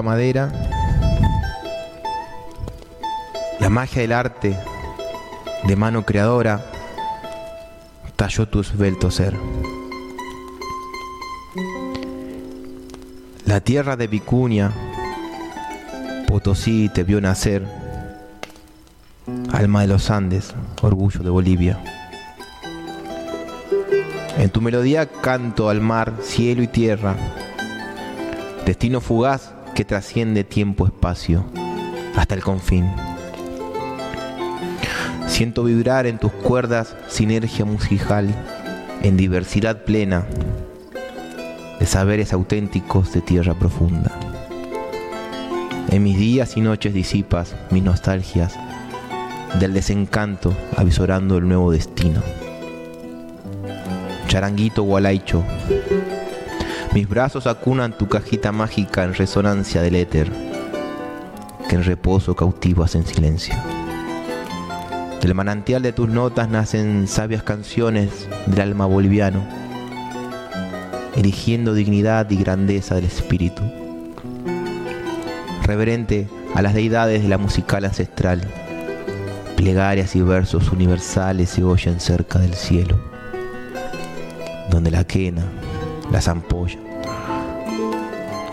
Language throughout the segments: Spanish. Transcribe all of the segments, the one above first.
madera, la magia del arte de mano creadora talló tu esbelto ser. La tierra de Vicuña, Potosí te vio nacer, alma de los Andes, orgullo de Bolivia. En tu melodía canto al mar, cielo y tierra, destino fugaz que trasciende tiempo-espacio hasta el confín. Siento vibrar en tus cuerdas sinergia musical, en diversidad plena de saberes auténticos de tierra profunda. En mis días y noches disipas mis nostalgias del desencanto avisorando el nuevo destino charanguito gualaicho. Mis brazos acunan tu cajita mágica en resonancia del éter, que en reposo cautivas en silencio. Del manantial de tus notas nacen sabias canciones del alma boliviano, erigiendo dignidad y grandeza del espíritu. Reverente a las deidades de la musical ancestral, plegarias y versos universales se oyen cerca del cielo donde la quena, la zampolla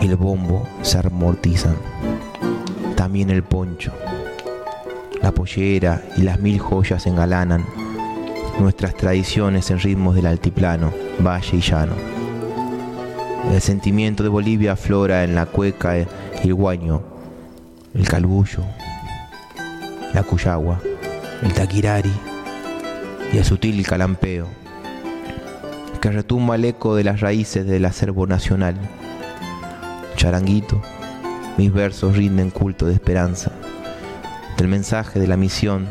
el bombo se amortizan. También el poncho, la pollera y las mil joyas engalanan nuestras tradiciones en ritmos del altiplano, valle y llano. El sentimiento de Bolivia aflora en la cueca y el guaño, el calbullo, la cuyagua, el taquirari y el sutil calampeo que retumba el eco de las raíces del acervo nacional. Charanguito, mis versos rinden culto de esperanza, del mensaje de la misión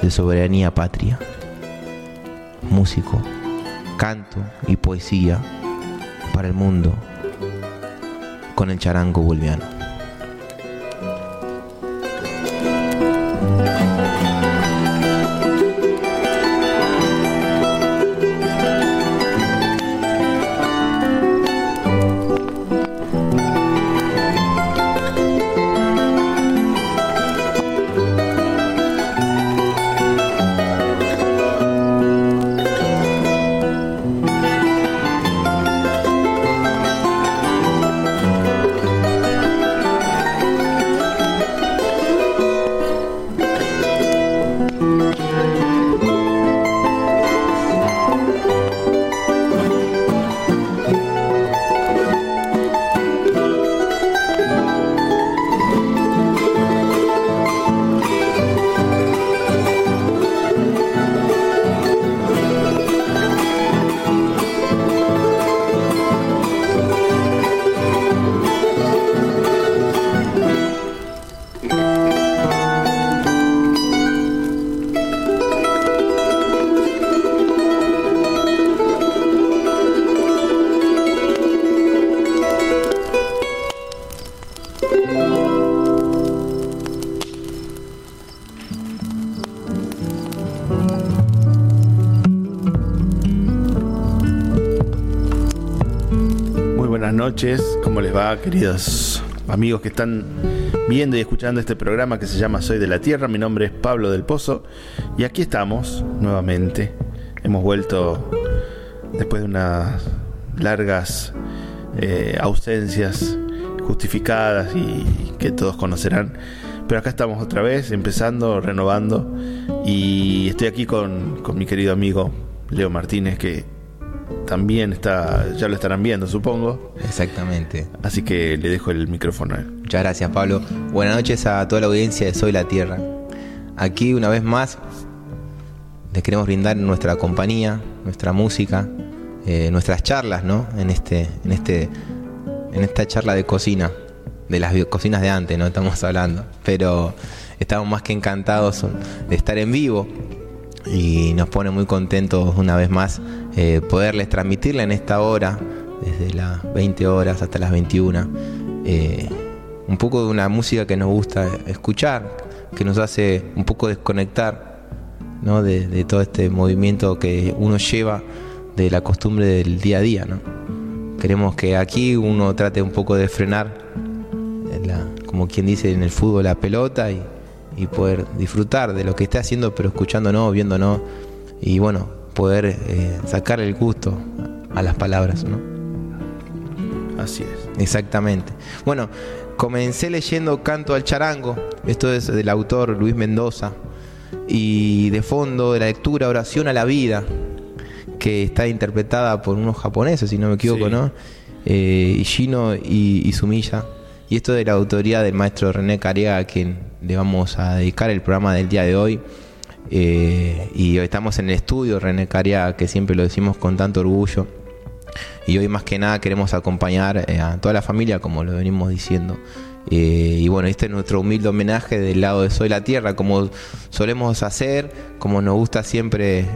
de soberanía patria. Músico, canto y poesía para el mundo con el charango boliviano. Noches, ¿cómo les va, queridos amigos que están viendo y escuchando este programa que se llama Soy de la Tierra? Mi nombre es Pablo del Pozo y aquí estamos nuevamente. Hemos vuelto después de unas largas eh, ausencias justificadas y que todos conocerán. Pero acá estamos otra vez, empezando, renovando. Y estoy aquí con, con mi querido amigo Leo Martínez, que también está, ya lo estarán viendo, supongo. Exactamente. Así que le dejo el micrófono a él. Muchas gracias, Pablo. Buenas noches a toda la audiencia de Soy la Tierra. Aquí, una vez más, les queremos brindar nuestra compañía, nuestra música, eh, nuestras charlas, ¿no? En este, en este, en esta charla de cocina, de las cocinas de antes, ¿no? Estamos hablando. Pero estamos más que encantados de estar en vivo y nos pone muy contentos una vez más eh, poderles transmitirle en esta hora, desde las 20 horas hasta las 21, eh, un poco de una música que nos gusta escuchar, que nos hace un poco desconectar ¿no? de, todo este movimiento que uno lleva de la costumbre del día a día. ¿no? Queremos que aquí uno trate un poco de frenar, como quien dice en el fútbol, la pelota y y poder disfrutar de lo que esté haciendo, pero escuchándonos, viéndonos y bueno, poder eh, sacarle el gusto a las palabras, ¿no? Así es. Exactamente. Bueno, comencé leyendo Canto al Charango, esto es del autor Luis Mendoza, y de fondo de la lectura Oración a la Vida, que está interpretada por unos japoneses, si no me equivoco, ¿no? Eh, Ishino y, y Sumilla. Y esto de la autoría del maestro René Cariaga, a quien le vamos a dedicar el programa del día de hoy. Eh, y estamos en el estudio, René Caria, que siempre lo decimos con tanto orgullo. Y hoy más que nada queremos acompañar eh, a toda la familia, como lo venimos diciendo. Eh, y bueno, este es nuestro humilde homenaje del lado de Soy la Tierra, como solemos hacer, como nos gusta siempre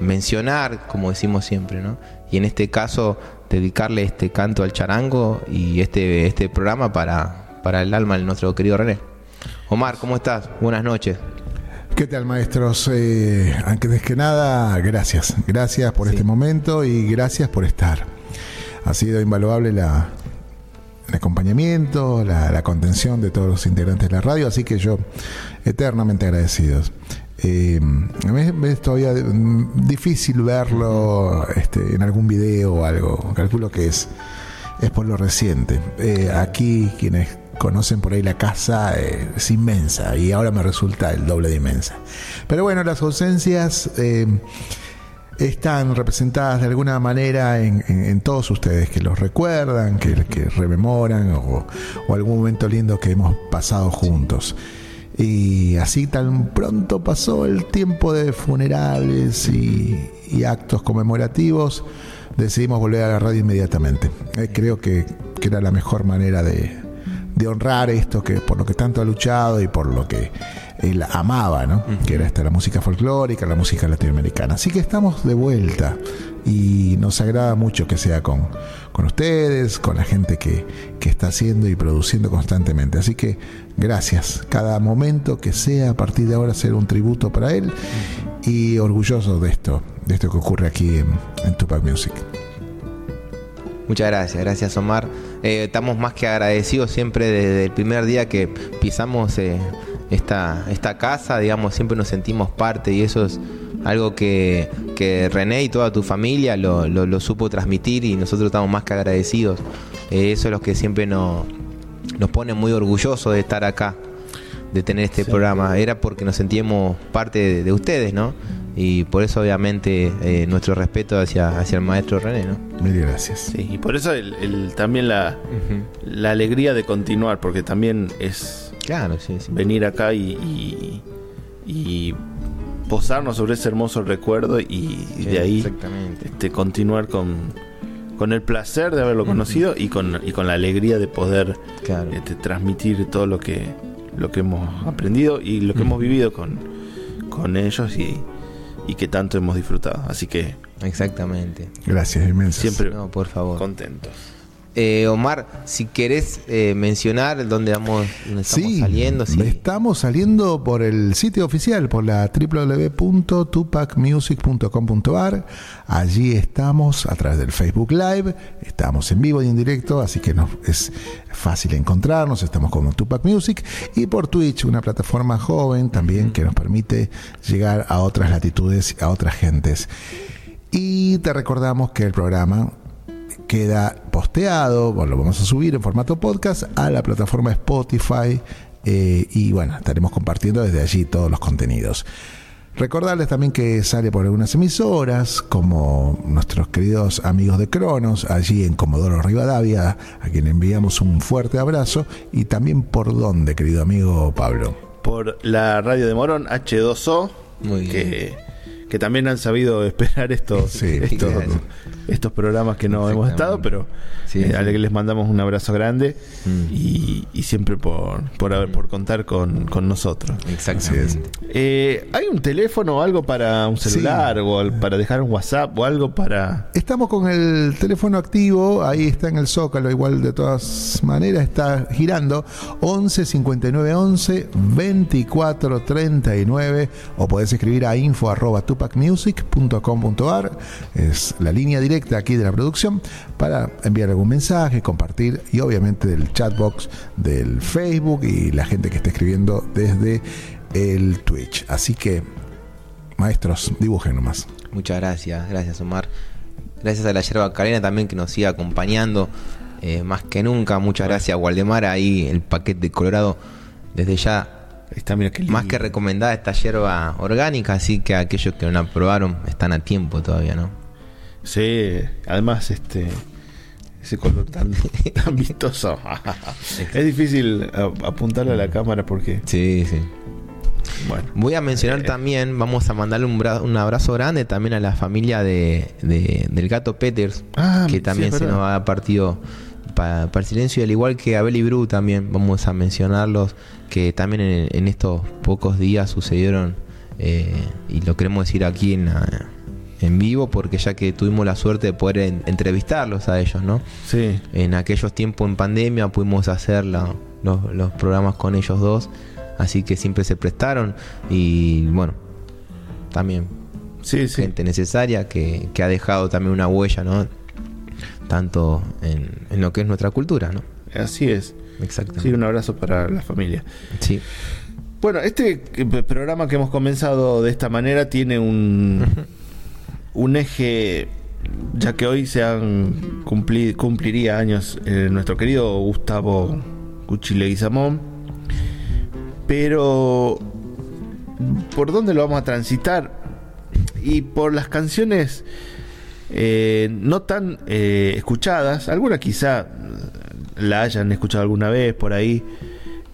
mencionar, como decimos siempre, ¿no? Y en este caso, dedicarle este canto al charango y este, este programa para, para el alma de nuestro querido René. Omar, ¿cómo estás? Buenas noches. ¿Qué tal, maestros? Eh, antes que nada, gracias. Gracias por este momento y gracias por estar. Ha sido invaluable la, el acompañamiento, la, contención de todos los integrantes de la radio, así que yo eternamente agradecidos. Eh, es todavía difícil verlo este, en algún video o algo. Calculo que es, es por lo reciente. Eh, aquí quienes conocen por ahí la casa, eh, es inmensa y ahora me resulta el doble de inmensa. Pero bueno, las ausencias eh, están representadas de alguna manera en, todos ustedes que los recuerdan, que, rememoran o, algún momento lindo que hemos pasado juntos. Y así tan pronto pasó el tiempo de funerales y, actos conmemorativos, decidimos volver a la radio inmediatamente. Eh, creo que era la mejor manera de, de honrar esto que por lo que tanto ha luchado y por lo que él amaba, ¿no? Que era esta la música folclórica, la música latinoamericana. Así que estamos de vuelta y nos agrada mucho que sea con, con ustedes, con la gente que, que está haciendo y produciendo constantemente. Así que gracias. Cada momento que sea a partir de ahora ser un tributo para él y orgulloso de esto, de esto que ocurre aquí en, en Tupac Music. Muchas gracias, gracias Omar. Eh, estamos más que agradecidos siempre desde el primer día que pisamos eh, esta, esta casa, digamos, siempre nos sentimos parte y eso es algo que, René y toda tu familia lo, supo transmitir y nosotros estamos más que agradecidos. Eh, eso es lo que siempre nos, nos pone muy orgullosos de estar acá, de tener este programa. Era porque nos sentíamos parte de, de ustedes, ¿no? y por eso obviamente eh, nuestro respeto hacia, hacia el maestro René, ¿no? Mil gracias. Sí, y por eso el, también la, la alegría de continuar, porque también es claro, venir acá y, y, posarnos sobre ese hermoso recuerdo y, de ahí este, continuar con, con el placer de haberlo conocido y, con, y con la alegría de poder este, transmitir todo lo que, lo que hemos aprendido y lo que hemos vivido con, con ellos y y que tanto hemos disfrutado. Así que. Exactamente. Gracias, inmenso. Siempre no, por favor. contentos. Eh, Omar, si querés eh, mencionar dónde, vamos, dónde estamos saliendo. Sí. Estamos saliendo por el sitio oficial, por la www.tupacmusic.com.ar. Allí estamos a través del Facebook Live. Estamos en vivo y en directo, así que nos, es fácil encontrarnos. Estamos como Tupac Music. Y por Twitch, una plataforma joven también que nos permite llegar a otras latitudes, a otras gentes. Y te recordamos que el programa queda posteado, bueno, lo vamos a subir en formato podcast a la plataforma Spotify eh, y bueno, estaremos compartiendo desde allí todos los contenidos. Recordarles también que sale por algunas emisoras, como nuestros queridos amigos de Cronos, allí en Comodoro Rivadavia, a quien enviamos un fuerte abrazo, y también por dónde, querido amigo Pablo. Por la radio de Morón, H2O, Muy que, que también han sabido esperar estos, estos, estos programas que no hemos estado, pero eh, a que les mandamos un abrazo grande mm. y, siempre por, por, por contar con, nosotros. Exactamente. Eh, ¿Hay un teléfono o algo para un celular o para dejar un WhatsApp o algo para...? Estamos con el teléfono activo, ahí está en el zócalo, igual de todas maneras está girando 11 59 11 24 39 o podés escribir a info arroba tupacmusic.com.ar es la línea directa aquí de la producción para enviar algún mensaje, compartir y obviamente del chatbox del Facebook y la gente que está escribiendo desde el Twitch. Así que, maestros, dibujen nomás. Muchas gracias, gracias Omar. Gracias a la yerba carena también que nos sigue acompañando eh, más que nunca. Muchas gracias Waldemar, ahí el paquete de Colorado desde ya Está, más que recomendada esta hierba orgánica, así que aquellos que no la probaron están a tiempo todavía, ¿no? Sí, además este ese color tan, tan vistoso. es difícil apuntarle a la cámara porque... Sí, sí. Bueno, Voy a mencionar eh, también, vamos a mandarle un, un, abrazo grande también a la familia de, del gato Peters, ah, que también se nos ha partido para, el silencio, y al igual que Abel y Bru también vamos a mencionarlos, que también en, estos pocos días sucedieron, eh, y lo queremos decir aquí en la, en vivo porque ya que tuvimos la suerte de poder entrevistarlos a ellos, ¿no? Sí. En aquellos tiempos en pandemia pudimos hacer los, programas con ellos dos, así que siempre se prestaron y bueno, también sí, gente necesaria que, ha dejado también una huella, ¿no? Tanto en, en, lo que es nuestra cultura, ¿no? Así es. Exactamente. Sí, un abrazo para la familia. Sí. Bueno, este programa que hemos comenzado de esta manera tiene un un eje, ya que hoy se han cumpliría años eh, nuestro querido Gustavo Cuchile Guizamón, pero ¿por dónde lo vamos a transitar? Y por las canciones eh, no tan eh, escuchadas, alguna quizá la hayan escuchado alguna vez por ahí,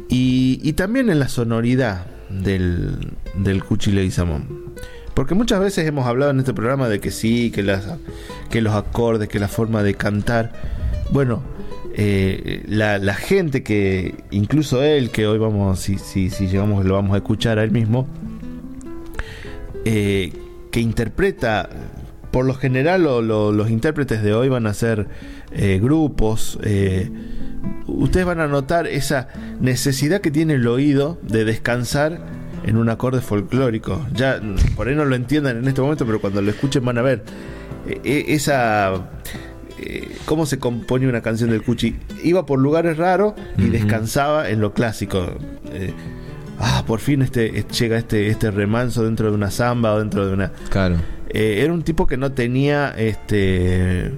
y, también en la sonoridad del, del Cuchile Guizamón. Porque muchas veces hemos hablado en este programa de que sí, que, las, que los acordes, que la forma de cantar. Bueno, eh, la, gente que, incluso él, que hoy vamos, si, si, si llegamos, lo vamos a escuchar a él mismo, que interpreta, por lo general los intérpretes de hoy van a ser eh, grupos, ustedes van a notar esa necesidad que tiene el oído de descansar en un acorde folclórico. Ya por ahí no lo entiendan en este momento, pero cuando lo escuchen van a ver eh, eh, esa eh, cómo se compone una canción del Cuchi. Iba por lugares raros y descansaba en lo clásico. ah, por fin este llega este este remanso dentro de una samba o dentro de una. Claro. Era un tipo que no tenía este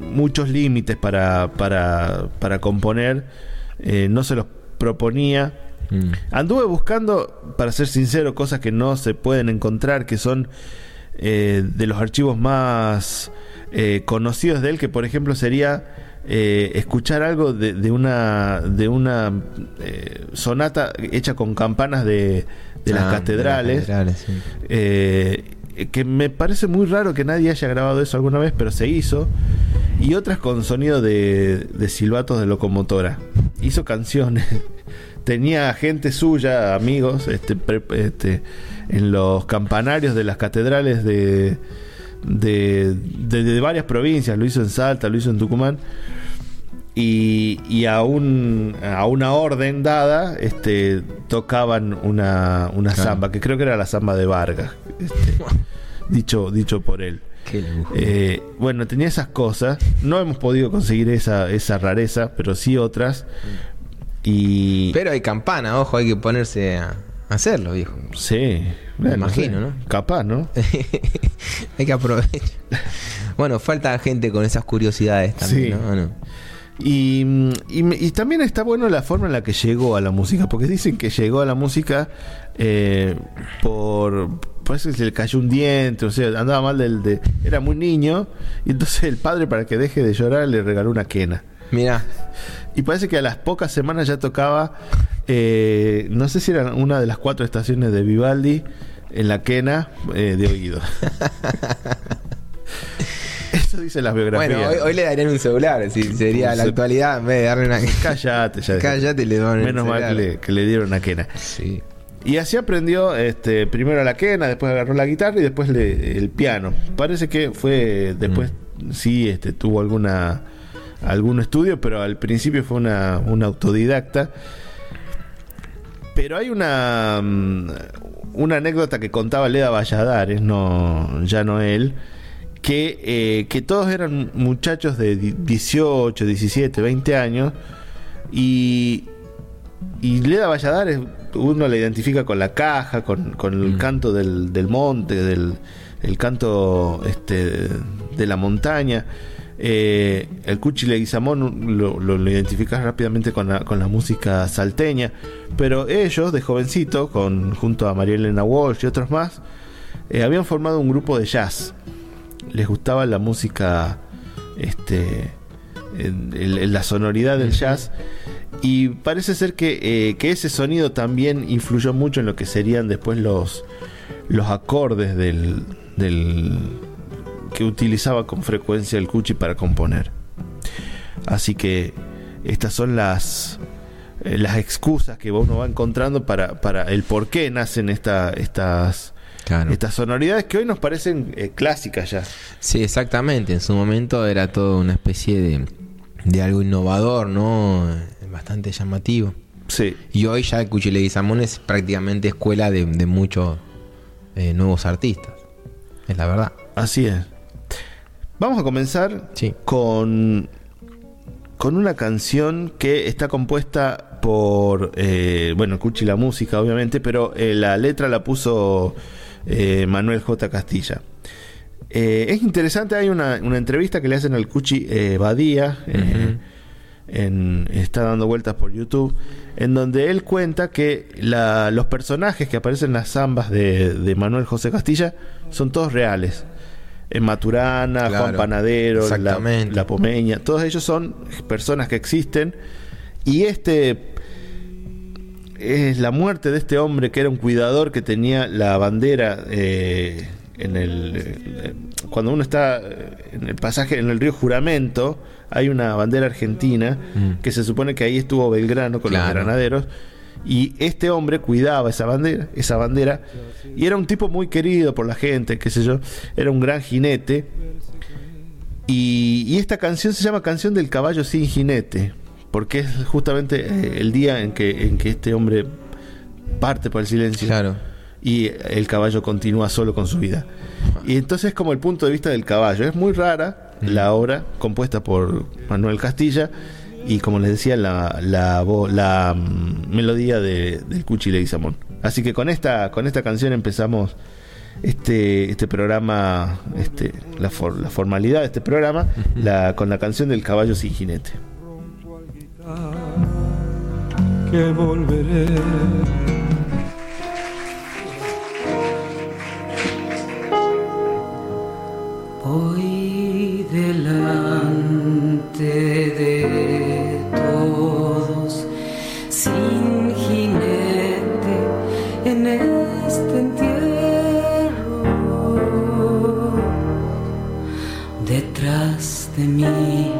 muchos límites para, para, para componer. no se los proponía Mm. Anduve buscando, para ser sincero, cosas que no se pueden encontrar, que son eh, de los archivos más eh, conocidos de él, que por ejemplo sería eh, escuchar algo de, una de una sonata hecha con campanas de, las ah, catedrales. Que me parece muy raro que nadie haya grabado eso alguna vez, pero se hizo. Y otras con sonido de, de silbatos de locomotora. Hizo canciones tenía gente suya, amigos, este, este, en los campanarios de las catedrales de, de, de- de varias provincias, lo hizo en Salta, lo hizo en Tucumán. Y, y a, un, a una orden dada, este, tocaban una, una Claro. samba, que creo que era la samba de Vargas, este, dicho, dicho por él. Qué lujo. Eh, bueno, tenía esas cosas. No hemos podido conseguir esa, esa rareza, pero sí otras. Y. Pero hay campana, ojo, hay que ponerse a hacerlo, viejo. sí, Me bueno, imagino. ¿no? Capaz, ¿no? hay que aprovechar. Bueno, falta gente con esas curiosidades también, Sí. ¿no? ¿O no? Y, y, y también está bueno la forma en la que llegó a la música, porque dicen que llegó a la música eh, por. Parece que se le cayó un diente, o sea, andaba mal del. De, era muy niño, y entonces el padre, para que deje de llorar, le regaló una quena. Mira, Y parece que a las pocas semanas ya tocaba, eh, no sé si era una de las cuatro estaciones de Vivaldi en la quena eh, de oído. Eso las biografías. bueno, hoy, hoy le darían un celular, si sería la actualidad, en vez de darle una... Cállate, ya. Cállate, le dan Menos mal que le, que le dieron una quena. Sí. Y así aprendió este, primero la quena, después agarró la guitarra y después le- el piano. Parece que fue después Mm. sí este, tuvo alguna algún estudio, pero al principio fue una, una autodidacta. Pero hay una mm, una anécdota que contaba Leda Valladares, no ya no él, que, eh, que todos eran muchachos de di- 18, 17, 20 años y y Leda Valladares, uno la identifica con la caja, con, con el Mm. canto del, del monte, del el canto este, de la montaña. Eh, el Cuchi Leguizamón lo, lo, lo identificas rápidamente con la, con la música salteña. Pero ellos, de jovencito, con, junto a María Elena Walsh y otros más, eh, habían formado un grupo de jazz. Les gustaba la música, este, en- en- en la sonoridad del jazz. Y parece ser que, eh, que ese sonido también influyó mucho en lo que serían después los, los acordes del, del que utilizaba con frecuencia el Cuchi para componer. Así que estas son las eh, las excusas que uno va encontrando para, para el por qué nacen esta, estas, Claro. estas sonoridades que hoy nos parecen eh, clásicas ya. Sí, exactamente. En su momento era todo una especie de, de algo innovador, ¿no? Bastante llamativo. Sí. Y hoy ya el Cuchile Guizamón es prácticamente escuela de, de muchos eh, nuevos artistas. Es la verdad. Así es. Vamos a comenzar Sí. con, con una canción que está compuesta por, eh, bueno, Cuchi la música, obviamente, pero eh, la letra la puso eh, Manuel J. Castilla. Eh, es interesante, hay una, una entrevista que le hacen al Cuchi eh, Badía, en- está dando vueltas por YouTube, en donde él cuenta que la- los personajes que aparecen en las zambas de, de Manuel José Castilla son todos reales. En Maturana, Juan Panadero, la, la Pomeña, todos ellos son personas que existen. Y este es la muerte de este hombre que era un cuidador que tenía la bandera eh, en el eh, cuando uno está eh, en el pasaje en el río Juramento hay una bandera argentina Mm. que se supone que ahí estuvo Belgrano con los granaderos y este hombre cuidaba esa bandera esa bandera y era un tipo muy querido por la gente qué sé yo era un gran jinete y, y esta canción se llama Canción del Caballo sin Jinete, porque es justamente eh, el día en que, en que este hombre parte por el silencio Claro. y el caballo continúa solo con su vida. Y entonces es como el punto de vista del caballo. Es muy rara la obra compuesta por Manuel Castilla y como les decía la, la, vo- la mm, melodía de, del Cuchi Leguizamón. Así que con esta, con esta canción empezamos este, este programa, este, la, for- la formalidad de este programa, la, con la canción del caballo sin jinete. Que volveré. Voy delante de todos sin jinete en este entierro. Detrás de mí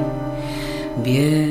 viene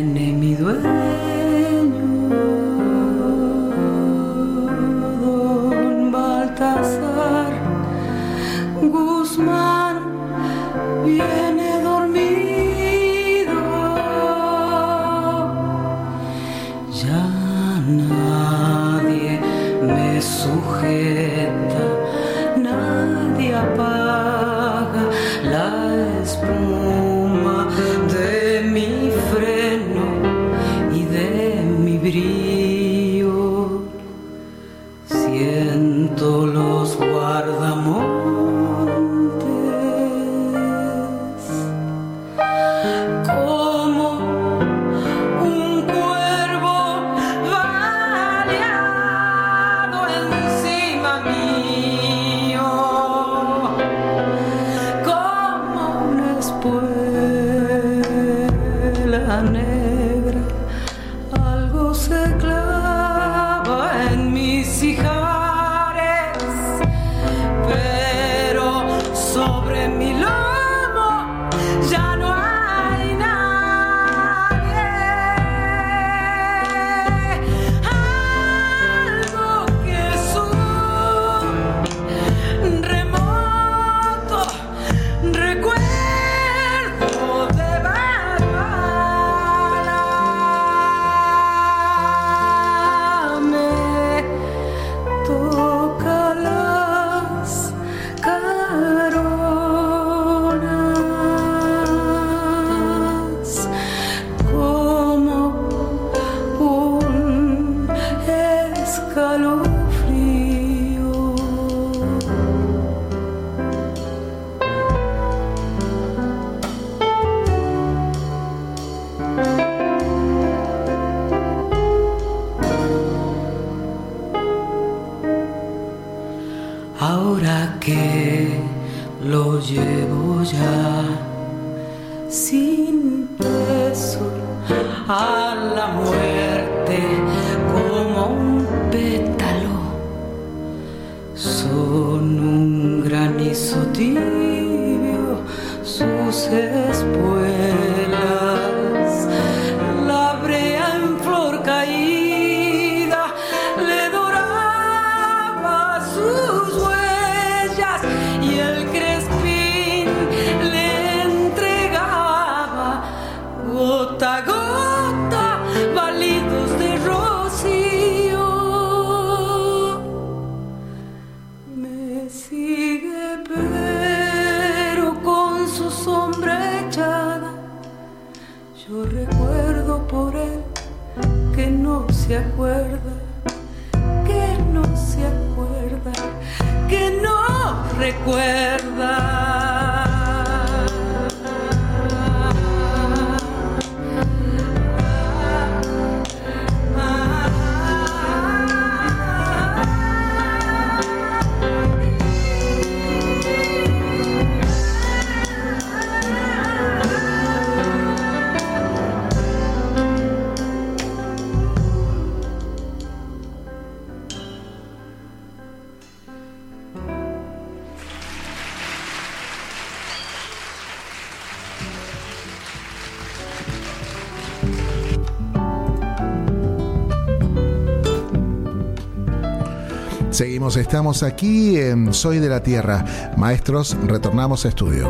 Seguimos, estamos aquí en Soy de la Tierra. Maestros, retornamos a estudio.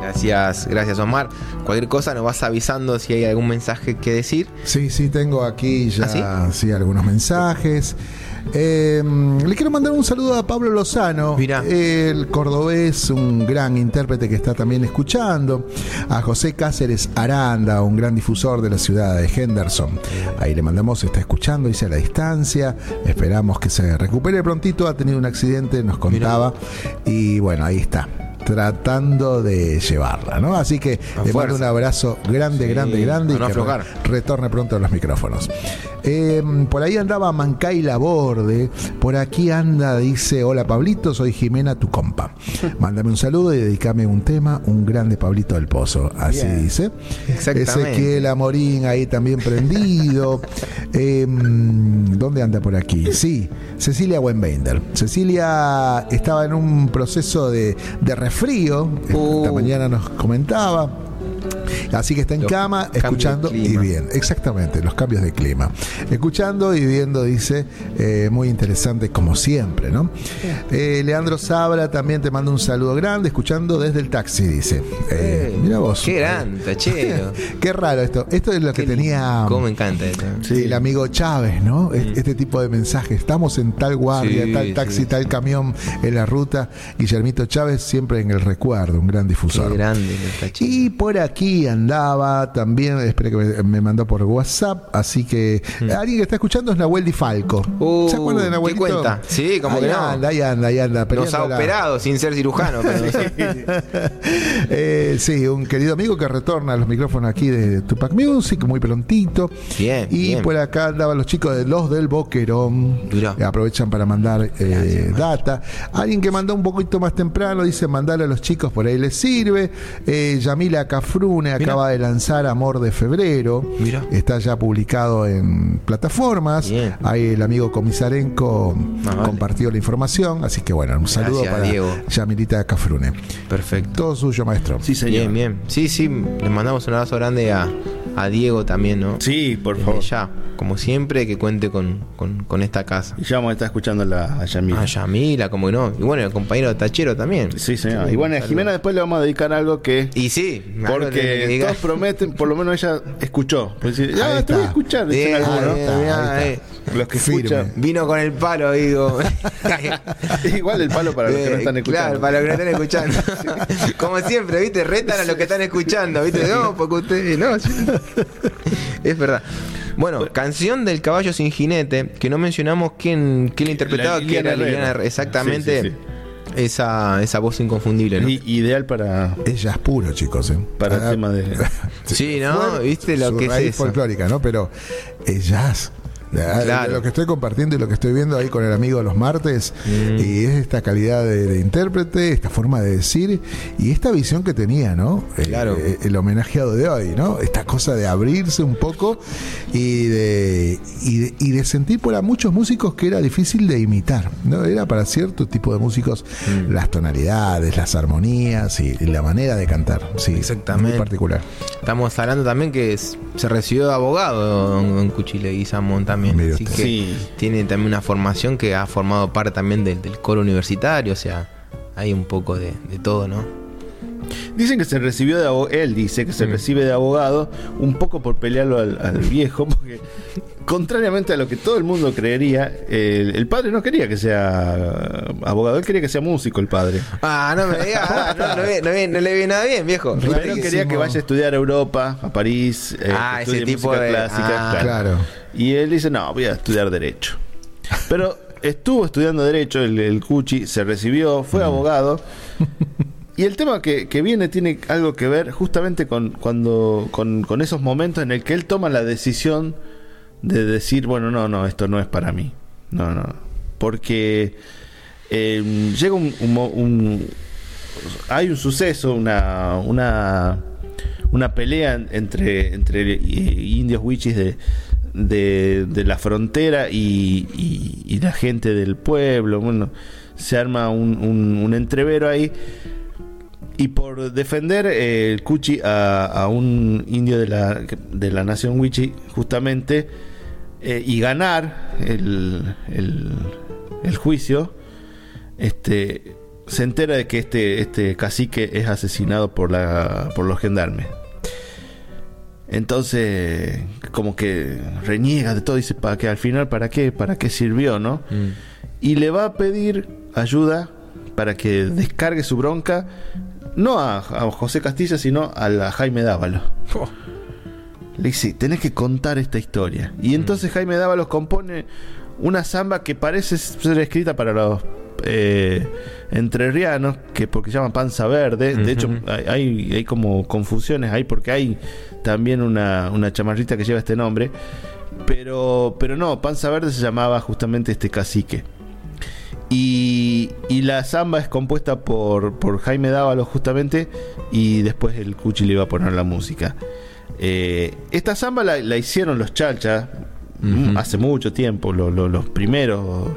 Gracias, gracias Omar. Cualquier cosa nos vas avisando si hay algún mensaje que decir. Sí, sí, tengo aquí ya ¿Ah, sí? algunos mensajes. Eh, le quiero mandar un saludo a Pablo Lozano, Mirá. el cordobés, un gran intérprete que está también escuchando. A José Cáceres Aranda, un gran difusor de la ciudad de Henderson. Ahí le mandamos, está escuchando, dice a la distancia. Esperamos que se recupere prontito. Ha tenido un accidente, nos contaba. Y bueno, ahí está. Tratando de llevarla, ¿no? Así que le mando un abrazo grande, Sí, grande, grande. y no que aflojar. retorne pronto a los micrófonos. Eh, por ahí andaba Mancay Laborde. Por aquí anda, dice: Hola Pablito, soy Jimena, tu compa. Mándame un saludo y dedícame un tema, un grande Pablito del Pozo. Así Bien. dice. Exactamente. Ezequiel Amorín ahí también prendido. Eh, ¿Dónde anda por aquí? Sí, Cecilia Wenbender. Cecilia estaba en un proceso de, de resfrío. Esta Uh. mañana nos comentaba. Así que está en Los cama, escuchando y bien. Exactamente, los cambios de clima. Escuchando y viendo, dice, eh, muy interesante como siempre, ¿no? Eh, Leandro Sabra también te manda un saludo grande, escuchando desde el taxi, dice. Eh, mira vos. Qué grande, tachero. Qué raro esto. Esto es lo que Qué tenía Cómo me encanta esto. el amigo Chávez, ¿no? E- Este tipo de mensajes. Estamos en tal guardia, Sí, tal taxi, sí. tal camión en la ruta. Guillermito Chávez siempre en el recuerdo, un gran Qué difusor. grande el tachero. Y por aquí andaba también, espera que me, me mandó por WhatsApp, así que alguien que está escuchando es Nahuel Di Falco. Mm. Uh, ¿Se acuerdan de ¿qué Nahuelito? cuenta? Sí, como ahí que no. anda, ahí anda, ahí anda. Nos ha operado sin ser cirujano. Pero Eh, sí, un querido amigo que retorna a los micrófonos aquí de Tupac Music, muy prontito. Bien, Y bien. por acá andaban los chicos de Los del Boquerón. Mirá. que aprovechan para mandar eh, data. Alguien que mandó un poquito más temprano dice mandarle a los chicos, por ahí les sirve. Eh, Yamila Cafrune acaba de lanzar Amor de Febrero. Mirá. Está ya publicado en plataformas. Bien. Ahí el amigo Comisarenko Ah, vale. compartió la información. Así que bueno, un saludo Gracias, para Diego. Yamilita Cafrune. Perfecto. Todo suyo, maestro. Sí, señor. Bien, bien. Sí, sí, le mandamos un abrazo grande a, a Diego también, ¿no? Sí, por Desde favor. Ya, como siempre, que cuente con, con, con esta casa. Y ya vamos a estar escuchando la, a Yamila. A Yamila, como que no. Y bueno, el compañero Tachero también. Sí, señor. Y bueno, a Jimena después le vamos a dedicar algo que. Y sí, algo que diga. todos prometen, por lo menos ella escuchó. Pues ah, te voy a escuchar, dicen algunos. Los que Firme. escuchan. Vino con el palo, digo. Igual el palo para los que no están escuchando. Claro, para los que no están escuchando. Como siempre, ¿viste? Retan a los que están escuchando, ¿viste? No, porque ustedes. No. Es verdad. Bueno, canción del caballo sin jinete, que no mencionamos quién, quién la interpretaba, que era Liliana. Exactamente. Sí, sí, Esa, esa voz inconfundible, ¿no? Ideal para, Es jazz puro, chicos. ¿eh? para el Ah, tema de. Sí, ¿no? ¿Viste lo su que es raíz eso? folclórica, ¿no? Pero es jazz. Claro. Lo que estoy compartiendo y lo que estoy viendo ahí con el amigo los martes, Mm. y es esta calidad de, de intérprete, esta forma de decir y esta visión que tenía, ¿no? Claro. eh, el homenajeado de hoy, ¿no? Esta cosa de abrirse un poco y de, y de, y de sentir para muchos músicos que era difícil de imitar, ¿no? Era para cierto tipo de músicos Mm. las tonalidades, las armonías y, y la manera de cantar, sí, Exactamente. muy particular. Estamos hablando también que es- se recibió de abogado don, don Cuchile y Samón también. Así usted. que Sí. tiene también una formación que ha formado parte también del, del coro universitario. O sea, hay un poco de, de todo, ¿no? Dicen que se recibió de abogado. Él dice que se Mm. recibe de abogado un poco por pelearlo al, al viejo, porque contrariamente a lo que todo el mundo creería, el, el padre no quería que sea abogado, él quería que sea músico el padre. Ah, no me digas. ah, no, no, no le ve nada bien, viejo. El padre no quería que vaya a estudiar a Europa, a París, eh, Ah, que ese tipo música de- clásica. ah. Claro. Y él dice, no, voy a estudiar Derecho. Pero estuvo estudiando Derecho, el, el Cuchi, se recibió, fue abogado. Y el tema que, que viene tiene algo que ver justamente con, cuando, con, con esos momentos en el que él toma la decisión de decir, bueno, no, no, esto no es para mí. No, no. Porque eh, llega un, un un- Hay un suceso, una... una una pelea en- entre, entre indios wichis de, de, la frontera y, y- y la gente del pueblo. Bueno, se arma un- un entrevero ahí. Y por defender eh, el Cuchi a, a un indio de la, de la nación Wichi, justamente, eh, y ganar el, el, el juicio, este, se entera de que este, este cacique es asesinado por, la, por los gendarmes. Entonces, como que reniega de todo, dice, para que al final, ¿para qué? ¿Para qué sirvió, no? Mm. Y le va a pedir ayuda para que descargue su bronca, no a, a José Castilla, sino a la Jaime Dávalo. Le dice, tenés que contar esta historia. Y entonces Jaime Dávalos compone una samba que parece ser escrita para los eh, entrerrianos, que porque se llama Panza Verde. De hecho, hay como confusiones ahí porque hay también una, una chamarrita que lleva este nombre. Pero, pero no, Panza Verde se llamaba justamente este cacique. Y, y la samba es compuesta por, por Jaime Dávalos justamente y después el Cuchi le iba a poner la música. Eh, esta samba la, la hicieron los chalchas hace mucho tiempo, lo- lo- los primeros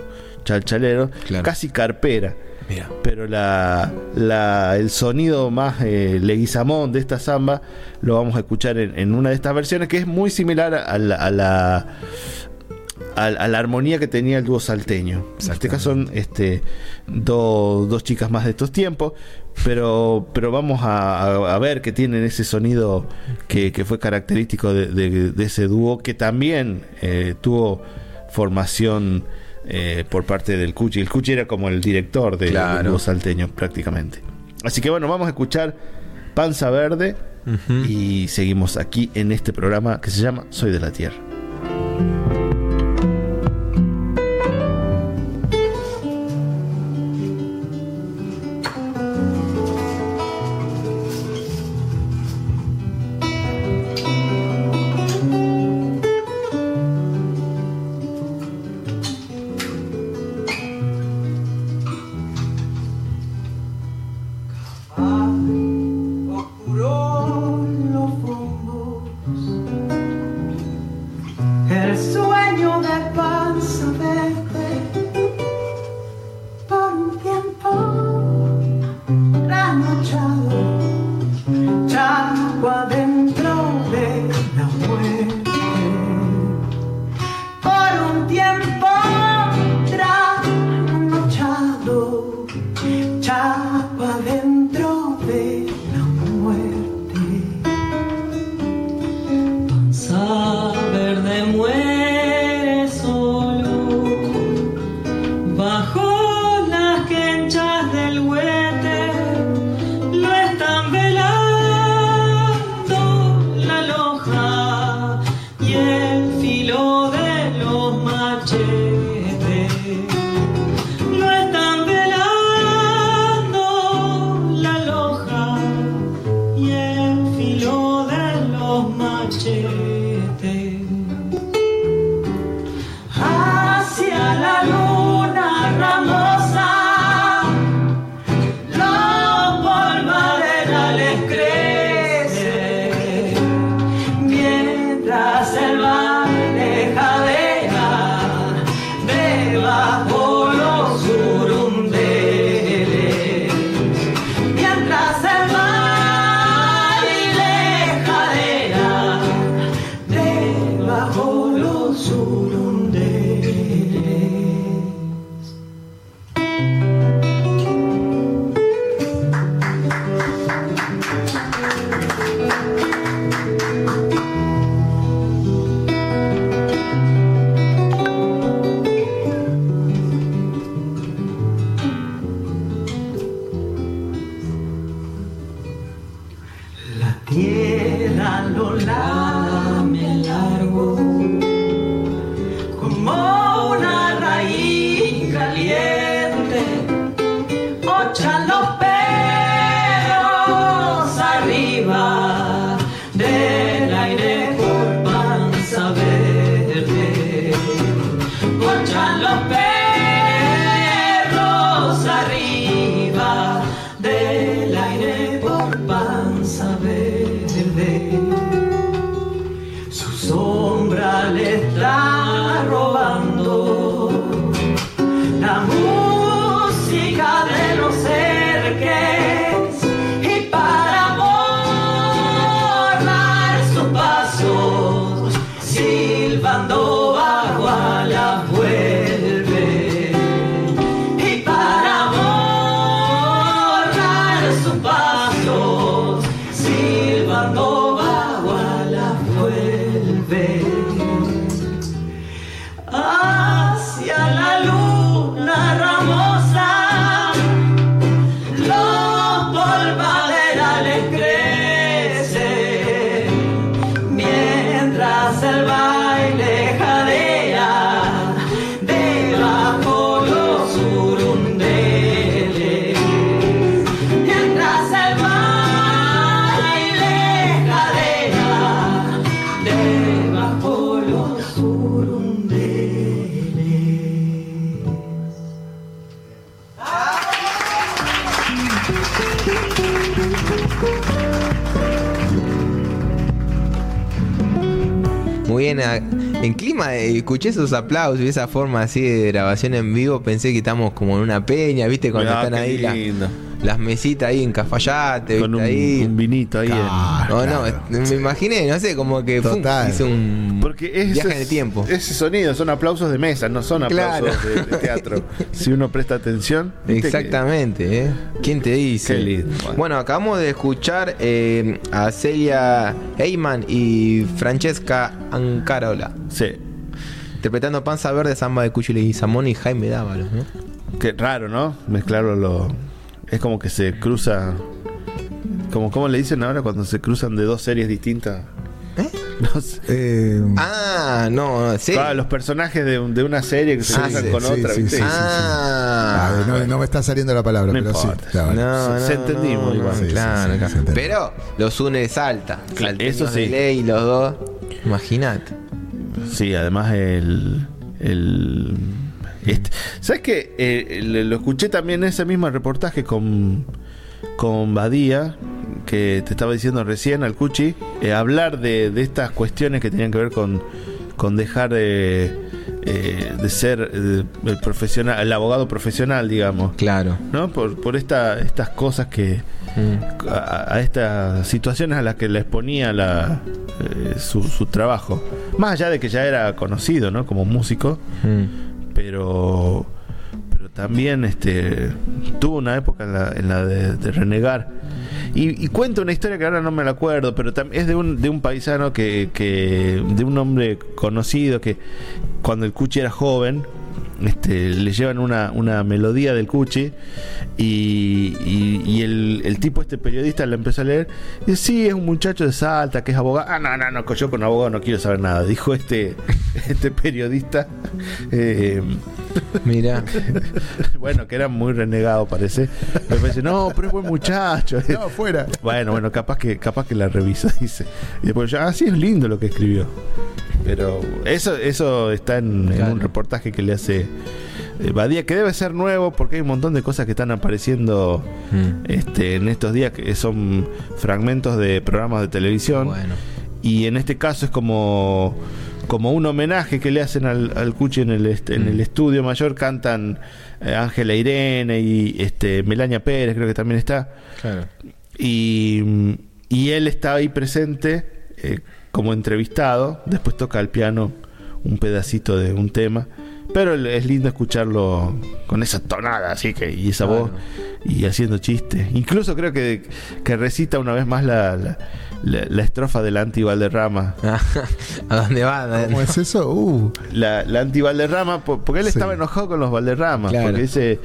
chalchaleros, Claro. casi carpera. Mira. Pero la, la- el sonido más eh, leguizamón de esta samba lo vamos a escuchar en, en una de estas versiones que es muy similar a la, a la, a, la armonía que tenía el dúo salteño. En este caso son este, dos chicas más de estos tiempos, pero, vamos a, ver que tienen ese sonido que, fue característico de, ese dúo, que también eh, tuvo formación. Eh, por parte del Cuchi. El Cuchi era como el director del dúo salteño, prácticamente. Así que bueno, vamos a escuchar Panza Verde y seguimos aquí en este programa que se llama Soy de la Tierra. Eh, escuché esos aplausos y esa forma así de grabación en vivo, pensé que estamos como en una peña, ¿viste? Cuando están ahí las mesitas ahí en Cafayate, Con. Un, vinito ahí. En... No, no, me imaginé, no sé, como que un Porque ese, viaje en el tiempo. Ese sonido son aplausos de mesa, no son aplausos de, teatro. si uno presta atención. Exactamente, ¿eh? ¿Quién te dice? Bueno. acabamos de escuchar eh, a Celia Heyman y Francesca Ancarola. Sí interpretando Panza Verde, Samba de Cuyo y Samón y Jaime Dávalos. ¿no? Qué raro, ¿no? Mezclarlo lo... Es como que se cruza... Como, ¿Cómo le dicen ahora cuando se cruzan de dos series distintas? ¿Eh? eh ah, no, sí. Ah, los personajes de, de, una serie que se cruzan con otra, ¿viste? No, me está saliendo la palabra, no pero sí. Claro. No, se entendimos igual. claro, claro. Pero los une Salta. Claro, eso sí. Ley, los dos. Imagínate. Sí, además el. el este- ¿Sabes qué? Eh, lo escuché también en ese mismo reportaje con, con Badía, que te estaba diciendo recién al Cuchi, eh, hablar de, de estas cuestiones que tenían que ver con, con dejar de, eh, de ser el profesional, el abogado profesional, digamos. Claro. ¿No? Por, por esta, estas cosas que. Mm. A, a estas situaciones a las que le exponía la, eh, su, su trabajo. Más allá de que ya era conocido, ¿no? Como músico, Mm. pero pero también este tuvo una época en la, en la de, de renegar y, y cuenta una historia que ahora no me la acuerdo pero es de un, de un paisano que, que de un hombre conocido que cuando el Cuchi era joven este, le llevan una, una melodía del Cuchi y, y- y el, el tipo, este periodista, la empezó a leer y dice, sí, es un muchacho de Salta, que es abogado. Ah, no, no, no, yo con abogado no quiero saber nada, dijo este, este periodista. Eh, Mira. bueno, que era muy renegado, parece. Me parece, no, pero es buen muchacho. No, fuera. Bueno, bueno, capaz que, capaz que la revisa, dice. Y después yo, ah, sí, es lindo lo que escribió. Pero eso, eso está en, un reportaje que le hace eh, Badía, que debe ser nuevo porque hay un montón de cosas que están apareciendo Mm. este, en estos días que son fragmentos de programas de televisión. Bueno. Y en este caso es como, como un homenaje que le hacen al, al Cuchi en el, est- en Mm. el estudio mayor. Cantan eh, Ángela Irene y este, Melania Pérez, creo que también está. Claro. Y, y él está ahí presente eh, como entrevistado. Después toca al piano un pedacito de un tema. Pero es lindo escucharlo con esa tonada así que y esa voz y haciendo chistes. Incluso creo que, que recita una vez más la, la, la- la estrofa del anti Valderrama. ¿A dónde va? ¿Cómo es eso? Uh, La, la anti Valderrama, po- porque él Sí. estaba enojado con los Valderramas. Claro. Porque dice,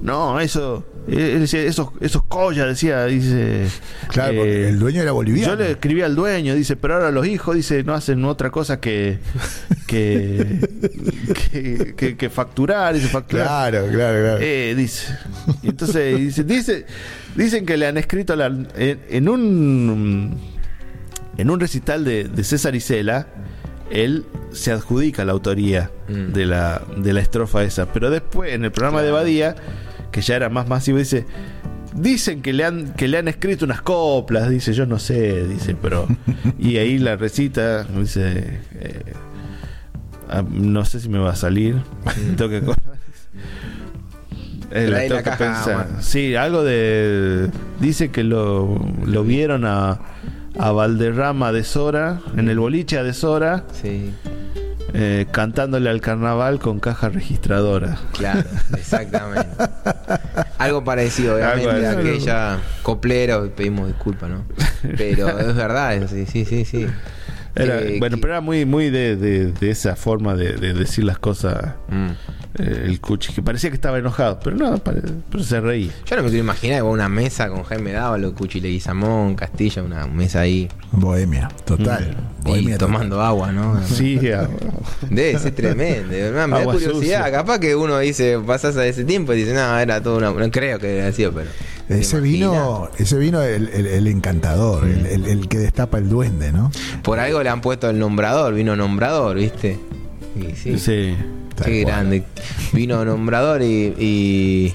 no, eso, él decía, esos, esos collas, decía, dice. claro, eh, porque el dueño era boliviano. Yo le escribí al dueño, dice, pero ahora los hijos, dice, no hacen otra cosa que que, que, que- que facturar, dice, facturar. Claro, claro, claro. Eh, dice. Entonces dice, dice, dicen que le han escrito la- en, en un en un recital de, de César Isela, él se adjudica la autoría Mm. de la de la estrofa esa, pero después en el programa de Badía, que ya era más masivo, dice Dicen que le han que le han escrito unas coplas, dice, yo no sé, dice, pero y ahí la recita, dice, eh, ah, no sé si me va a salir, tengo que. Eh, la tengo la que caja, pensar. bueno. Sí, algo de. Dice que lo, lo vieron a, a Valderrama de Sora, en el boliche de Sora, Sí, eh, cantándole al carnaval con caja registradora. claro, exactamente. Algo parecido, obviamente, Algo a aquella coplero, pedimos disculpas, ¿no? Pero es verdad, sí, sí, sí, sí. Era, Que- bueno, que- pero era muy, muy de, de- de esa forma de, de decir las cosas Mm. eh, el Cuchi, que parecía que estaba enojado, pero no, pare- pero se reía. Yo no me quiero imaginar una mesa con Jaime Dávalo, Cuchi Leguizamón, Castilla, una mesa ahí. Bohemia, total. Y Bohemia total. tomando agua, ¿no? Sí, ah, Debe ser tremendo. verdad, Me da Agua curiosidad. sucia. Capaz que uno dice, pasas a ese tiempo y dice, no, era todo una. No creo que haya sido, pero. ¿Te Ese vino, ese vino el, el- el encantador, el, el- el que destapa el duende, ¿no? Por algo le han puesto el nombrador, vino nombrador, ¿viste? Y sí. sí. Qué cual. grande. Vino nombrador y, y,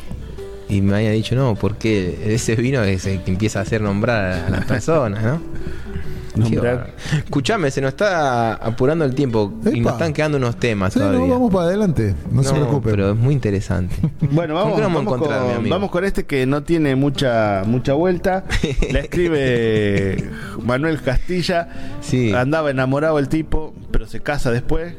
y me había dicho, no, porque ese vino es el que empieza a hacer nombrar a las personas, ¿no? Nombrar. Escuchame, se nos está apurando el tiempo y nos están quedando unos temas Sí, todavía. no, vamos para adelante, no, se preocupe. pero es muy interesante. Bueno, ¿Con vamos, vamos vamos, con, amigo? vamos con este que no tiene mucha mucha vuelta. La escribe Manuel Castilla. Sí. Andaba enamorado el tipo, pero se casa después.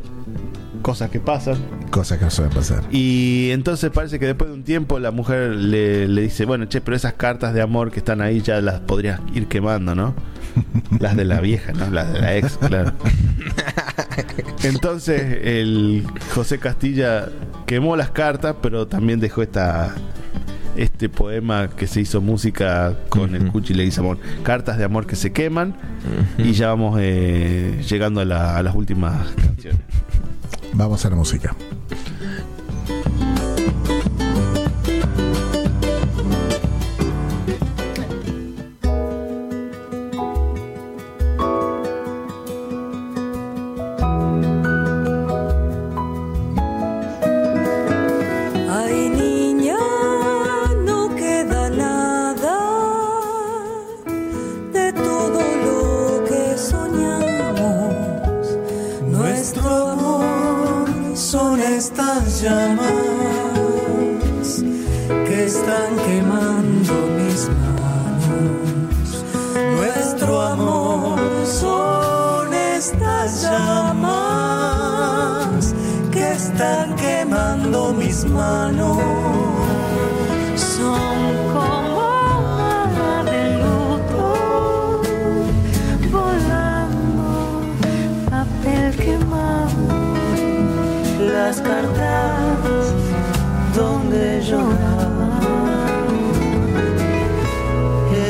Cosas que pasan. Cosas que no suelen pasar. Y entonces parece que después de un tiempo la mujer le, le dice, bueno, che, pero esas cartas de amor que están ahí ya las podrías ir quemando, ¿no? Las de la vieja, ¿no? Las de la ex, claro. Entonces el José Castilla quemó las cartas, pero también dejó esta este poema que se hizo música con el Ujú. Cuchi Leguizamón. Cartas de amor que se queman. Y ya vamos eh, llegando a, la- a las últimas canciones. Vamos a la música.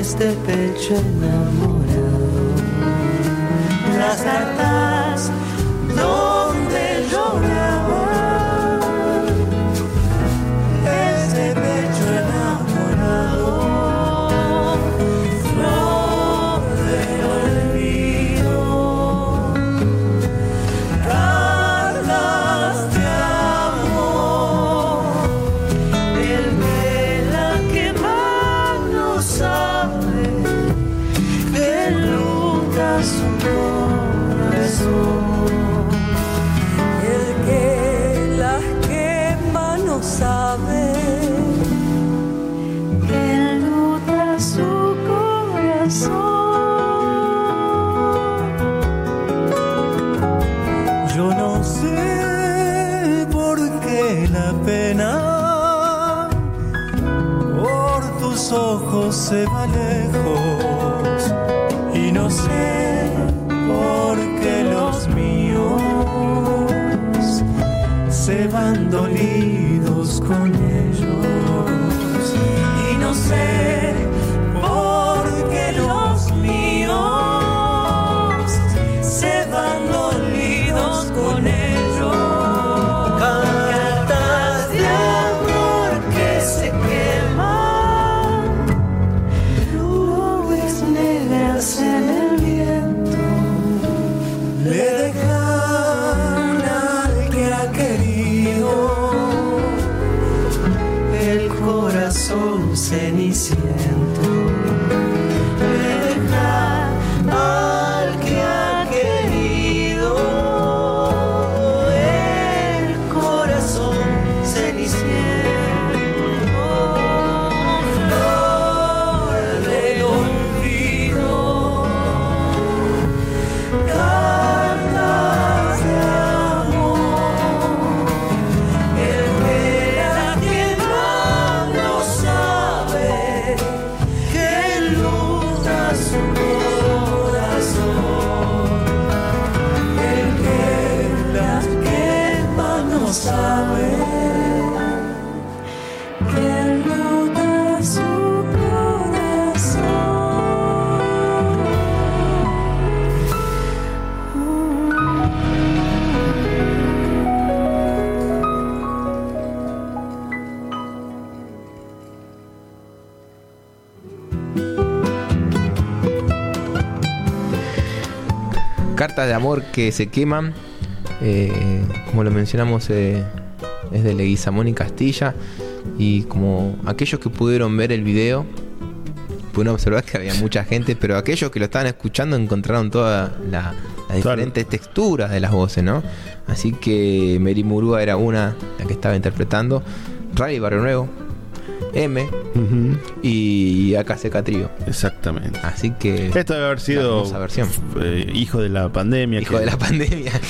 Este pecho enamorado, las cartas amor que se queman. eh, como lo mencionamos, eh, es de Leguizamón y Castilla. Y como aquellos que pudieron ver el video, pudieron observar que había mucha gente, pero aquellos que lo estaban escuchando encontraron todas la- las diferentes texturas de las voces, ¿no? Así que Mary Murúa era una, la que estaba interpretando. Ray Barrio Nuevo, M y AKC Trío. Exactamente. Así que. Esto debe haber sido versión. eh, hijo de la pandemia. Hijo que- de la pandemia.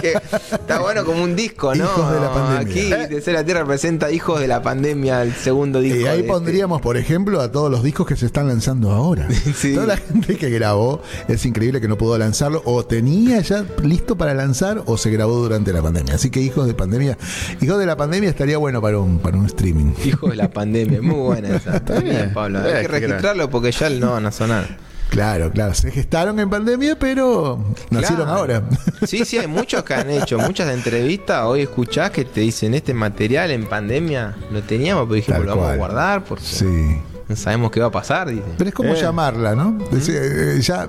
Que está bueno como un disco, ¿no? Hijos de la pandemia. Aquí Desde la Tierra presenta Hijos de la Pandemia, el segundo disco. Y ahí de este- pondríamos, por ejemplo, a todos los discos que se están lanzando ahora. Sí. Toda la gente que grabó, es increíble que no pudo lanzarlo, o tenía ya listo para lanzar, o se grabó durante la pandemia. Así que hijos de pandemia, hijos de la pandemia estaría bueno para un, para un streaming. Hijo barbijos de la pandemia. Muy buena esa. Está bien. Pablo. Eh, Hay que qué registrarlo porque ya no van a sonar. Claro, claro. Se gestaron en pandemia, pero nacieron Claro. ahora. Sí, sí, hay muchos que han hecho muchas entrevistas. Hoy escuchás que te dicen este material en pandemia lo teníamos, pero dijimos Tal lo vamos a guardar porque Sí. no sabemos qué va a pasar. Pero es como Eh. llamarla, ¿no? Es decir, eh, ya,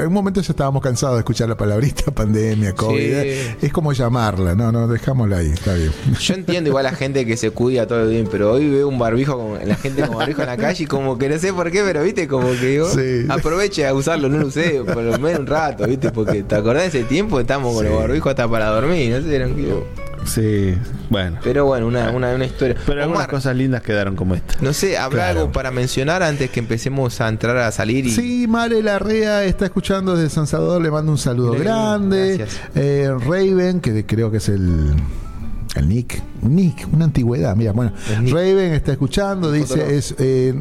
en un momento ya estábamos cansados de escuchar la palabrita pandemia, COVID. Sí. eh, Es como llamarla, no, no, dejámosla ahí, está bien. Yo entiendo igual a la gente que se cuida todo bien, pero hoy veo un barbijo, con, la gente con barbijo en la calle y como que no sé por qué, pero viste, como que digo, Sí. aproveche a usarlo, no lo usé, por lo menos un rato, viste, porque te acordás de ese tiempo estamos con Sí. los barbijos hasta para dormir, no sé, eran que- Sí, bueno. Pero bueno, una, una, una historia. Pero algunas cosas lindas quedaron como esta. No sé, ¿habrá Claro. algo para mencionar antes que empecemos a entrar a salir? Y... Sí, Mare Larrea está escuchando desde San Salvador, le mando un saludo grande. gracias. Eh, Raven, que creo que es el, el Nick, Nick, una antigüedad, mira, bueno. Raven está escuchando, dice, es eh,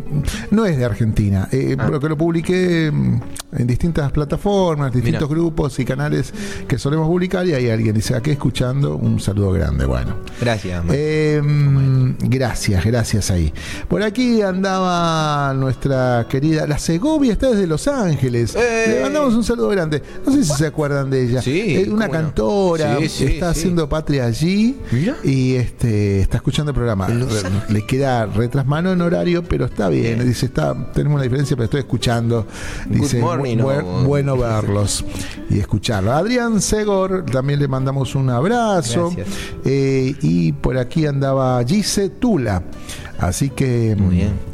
no es de Argentina, eh, Ah. pero que lo publiqué mm, en distintas plataformas, distintos grupos y canales que solemos publicar y hay alguien dice, aquí escuchando, un saludo grande, bueno. Gracias. Eh, mm, gracias, gracias ahí. Por aquí andaba nuestra querida, la Segovia está desde Los Ángeles. ¡Eh! Le mandamos un saludo grande. No sé si se acuerdan de ella. Sí, una cantora, Sí, sí, está haciendo patria allí Mira. y este está escuchando el programa. Re-. Le queda retrasmano en horario, pero está bien. Bien. Dice, está, tenemos una diferencia, pero estoy escuchando. Dice, morning, "Bu- o- bueno verlos y escucharlo. Adrián Segor, también le mandamos un abrazo. Eh, y por aquí andaba Gise Tula. Así que. Muy bien.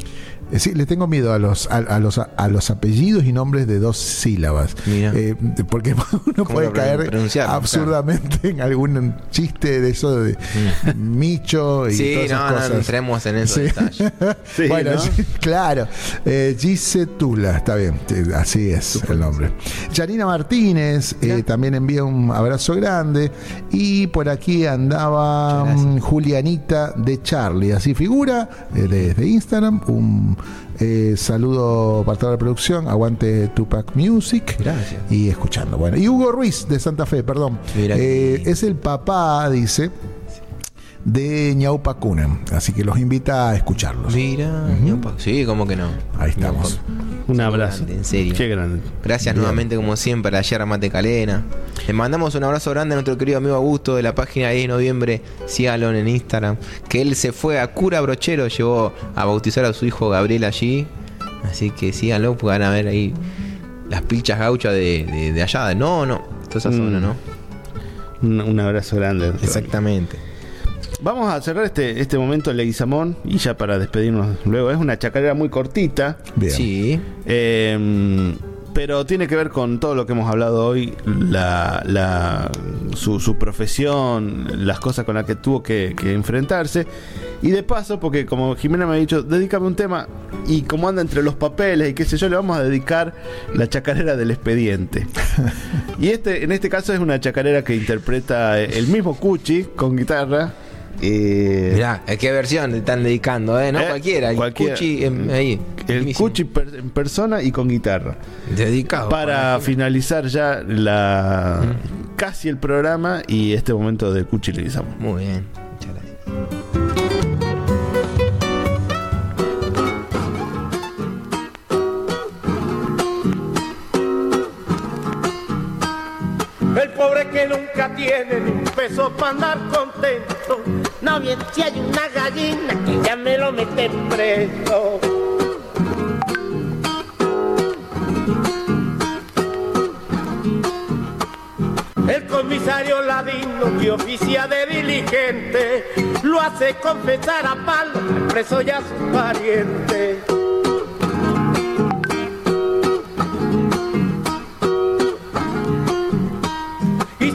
Eh, Sí, le tengo miedo a los, a, a los, a los apellidos y nombres de dos sílabas. Mira. Eh, porque uno puede caer absurdamente en algún chiste de eso de Micho y Sí, todas esas no, no, cosas. no entremos en esos Sí. Sí, bueno, claro. Eh, Gise Tula, está bien, sí, así es el nombre. Yanina Martínez eh, también envía un abrazo grande. Y por aquí andaba mm, Julianita de Charlie, así figura, eh, desde Instagram. Un eh, saludo para toda la producción, aguante Tupac Music. Gracias. Y escuchando. Bueno, y Hugo Ruiz de Santa Fe, perdón. Eh, es el papá, dice, de Ñaupa. Así que los invita a escucarlos. Mira, ñaupa. sí, como que no. Ahí estamos. Un Sí, abrazo. grande, en serio. Qué grande. Gracias Bien. nuevamente, como siempre, a Yerra Mate Calena. Le mandamos un abrazo grande a nuestro querido amigo Augusto de la página 10 de noviembre. Sígalo en Instagram. Que él se fue a Cura Brochero, llevó a bautizar a su hijo Gabriel allí. Así que síganlo, porque van a ver ahí las pilchas gauchas de, de- de allá. No, no, toda esa Mm. zona, ¿no? Un, un abrazo grande. Exactamente. Vamos a cerrar este, este momento en Leguizamón y ya para despedirnos luego. Es una chacarera muy cortita. Bien. Sí. Eh, pero tiene que ver con todo lo que hemos hablado hoy, la, la- su, su profesión, las cosas con las que tuvo que, que enfrentarse. Y de paso, porque como Jimena me ha dicho, dedícame un tema y como anda entre los papeles y qué sé yo, le vamos a dedicar la chacarera del expediente. y este, en este caso es una chacarera que interpreta el mismo Cuchi con guitarra. Eh, Mirá, ¿a qué versión le están dedicando? Eh? No Eh, cualquiera. El. Cuchi, em, ahí. el mismísimo. Cuchi per- en persona y con guitarra. Dedicado. para finalizar ya la casi el programa y este momento de Cuchi Leguizamón. Muy bien. Nunca tiene ni un peso para andar contento. No bien si hay una gallina que ya me lo meten preso. El comisario ladino que oficia de diligente lo hace confesar a palo al preso y a sus parientes.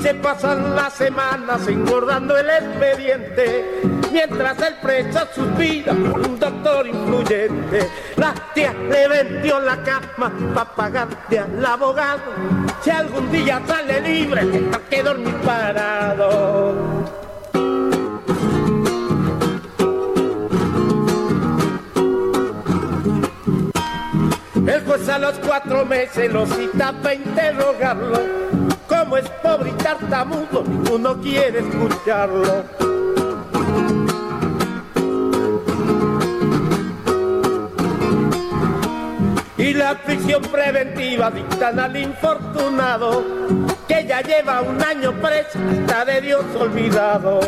Se pasan las semanas engordando el expediente mientras el preso suspira por un doctor influyente la tía le vendió la cama para pagarle al abogado si algún día sale libre tendrá que dormir parado El juez a los cuatro meses lo cita para interrogarlo como es pobre y tartamudo, ninguno quiere escucharlo. Y la prisión preventiva dictan al infortunado, que ya lleva un año preso, hasta de Dios olvidado.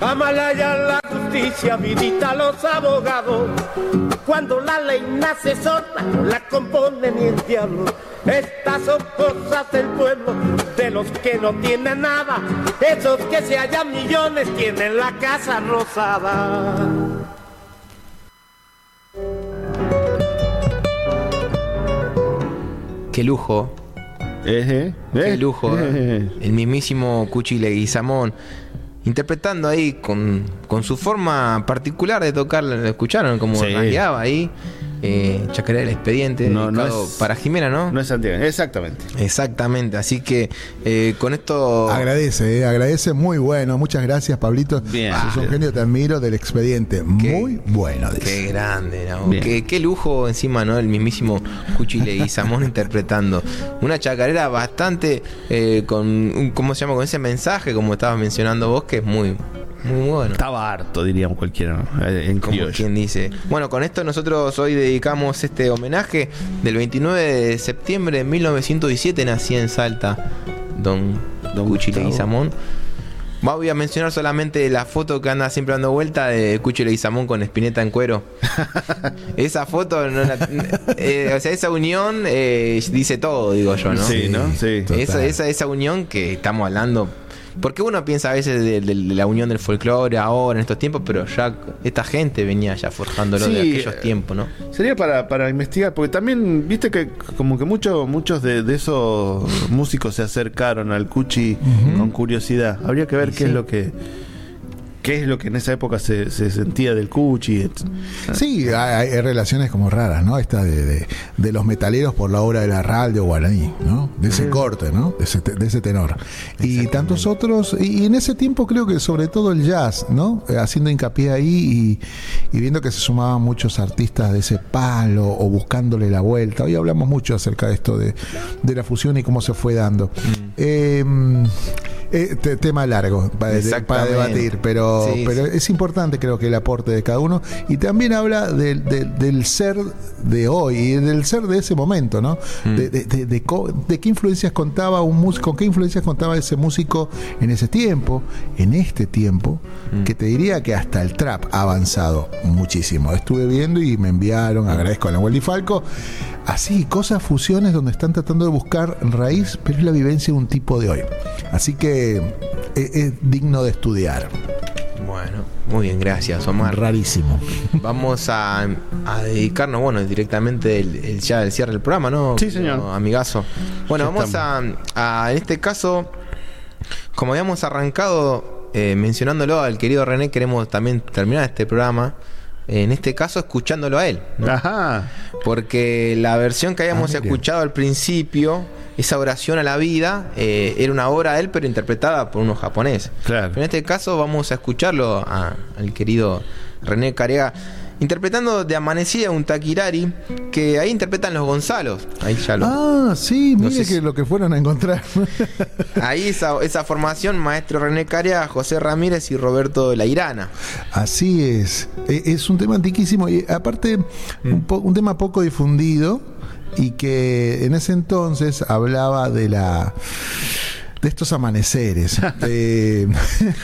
Amalaya la justicia, vidita a los abogados. Cuando la ley nace sola, no la compone ni el diablo. Estas son cosas del pueblo, de los que no tienen nada. Esos que se hallan millones tienen la casa rosada. Qué lujo, Eh, eh, qué eh, lujo. eh, ¿eh? El mismísimo Cuchi Leguizamón. Interpretando ahí con, con su forma particular de tocar, ¿lo escucharon? Como Sí. ahí. Eh, Chacarera del Expediente, No, no es- para Jimena, ¿no? No es Santiago, exactamente. Exactamente, así que eh, con esto... Agradece, eh, agradece, muy bueno. Muchas gracias, Pablito. Bien. Sos un genio, te admiro del expediente. Muy bueno, dice. Qué grande, ¿no? Qué, qué lujo encima, ¿no? El mismísimo Cuchi Leguizamón interpretando. Una chacarera bastante eh, con, un- ¿cómo se llama? Con ese mensaje, como estabas mencionando vos, que es muy, muy bueno. Estaba harto, diríamos cualquiera. Eh, en Como quien dice. Bueno, con esto nosotros hoy dedicamos este homenaje del 29 de septiembre de 1917 nací en Salta, don, don Cuchi Gustavo. Leguizamón. Voy a mencionar solamente la foto que anda siempre dando vuelta de Cuchi Leguizamón con Espineta en cuero. esa foto, no la- eh, o sea, esa unión eh, dice todo, digo yo, ¿no? Sí, ¿no? Sí. Esa, esa, esa unión que estamos hablando. Porque uno piensa a veces de, de- de la unión del folclore ahora, en estos tiempos, pero ya esta gente venía ya forjándolo de aquellos eh, tiempos, ¿no? Sería para, para investigar, porque también, viste que como que muchos muchos de, de esos músicos se acercaron al Cuchi con curiosidad. Habría que ver qué es lo que qué es lo que en esa época se, se sentía del Cuchi. et- Sí, hay, hay relaciones como raras, ¿no? Esta de, de- de los metaleros por la obra de la RAL de Guaraní, ¿no? De ese corte, ¿no? De ese, de ese tenor. Y tantos otros, y, y en ese tiempo creo que sobre todo el jazz, ¿no? Eh, Haciendo hincapié ahí y, y viendo que se sumaban muchos artistas de ese palo o buscándole la vuelta. Hoy hablamos mucho acerca de esto de, de la fusión y cómo se fue dando. Eh, eh, te- tema largo para, de- debatir, pero, Sí, pero sí. es importante creo que el aporte de cada uno y también habla del- del- del ser de hoy y del ser de ese momento, ¿no? Mm. De, de- de- de de qué influencias contaba un músico, con qué influencias contaba ese músico en ese tiempo, en este tiempo, Mm. que te diría que hasta el trap ha avanzado muchísimo. Estuve viendo y me enviaron, agradezco a la Waldi Falco, así, cosas, fusiones donde están tratando de buscar raíz, pero es la vivencia de un tipo de hoy. Así que es, es digno de estudiar. Bueno, muy bien, gracias, Omar. Rarísimo. Vamos a, a dedicarnos, bueno, directamente el, el- ya el cierre del programa, ¿no? Sí, señor. No, Amigazo. Bueno, Ya vamos a, a, en este caso, como habíamos arrancado eh, mencionándolo al querido René, queremos también terminar este programa. En este caso, escuchándolo a él. ¿no? Ajá. Porque la versión que habíamos Ah, escuchado al principio, esa oración a la vida, eh, era una obra de él, pero interpretada por unos japoneses. Claro. Pero en este caso vamos a escucharlo a- al querido René Carega interpretando de amanecida un taquirari que ahí interpretan los Gonzalos. Ahí ya lo. Ah, sí, No mire sé si- que lo que fueron a encontrar. Ahí esa, esa formación, maestro René Carega, José Ramírez y Roberto Lairana. Así es. E- Es un tema antiquísimo y aparte un, po- un tema poco difundido y que en ese entonces hablaba de la de estos amaneceres de-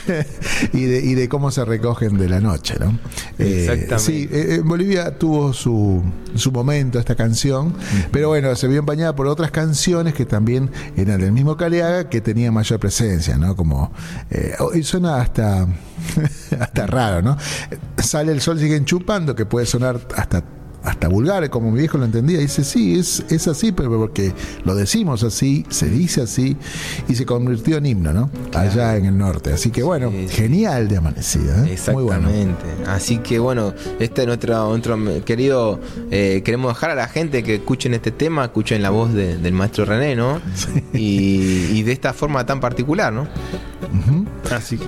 y, de, y de cómo se recogen de la noche, ¿no? Eh, Exactamente. sí, eh, en Bolivia tuvo su, su momento esta canción, pero bueno, se vio empañada por otras canciones que también eran del mismo Caleaga que tenían mayor presencia, ¿no? Como eh, y suena hasta hasta raro, ¿no? Sale el sol siguen chupando que puede sonar hasta hasta vulgar, como mi viejo lo entendía, dice, sí, es, es así, pero porque lo decimos así, se dice así, y se convirtió en himno, ¿no? Allá en el norte. Así que bueno, Sí, genial de amanecida, ¿eh? Muy bueno. Exactamente. Así que bueno, este es nuestro, nuestro querido. eh, queremos dejar a la gente que escuchen este tema, escuchen la voz de- del maestro René, ¿no? Y, y de esta forma tan particular, ¿no? Así,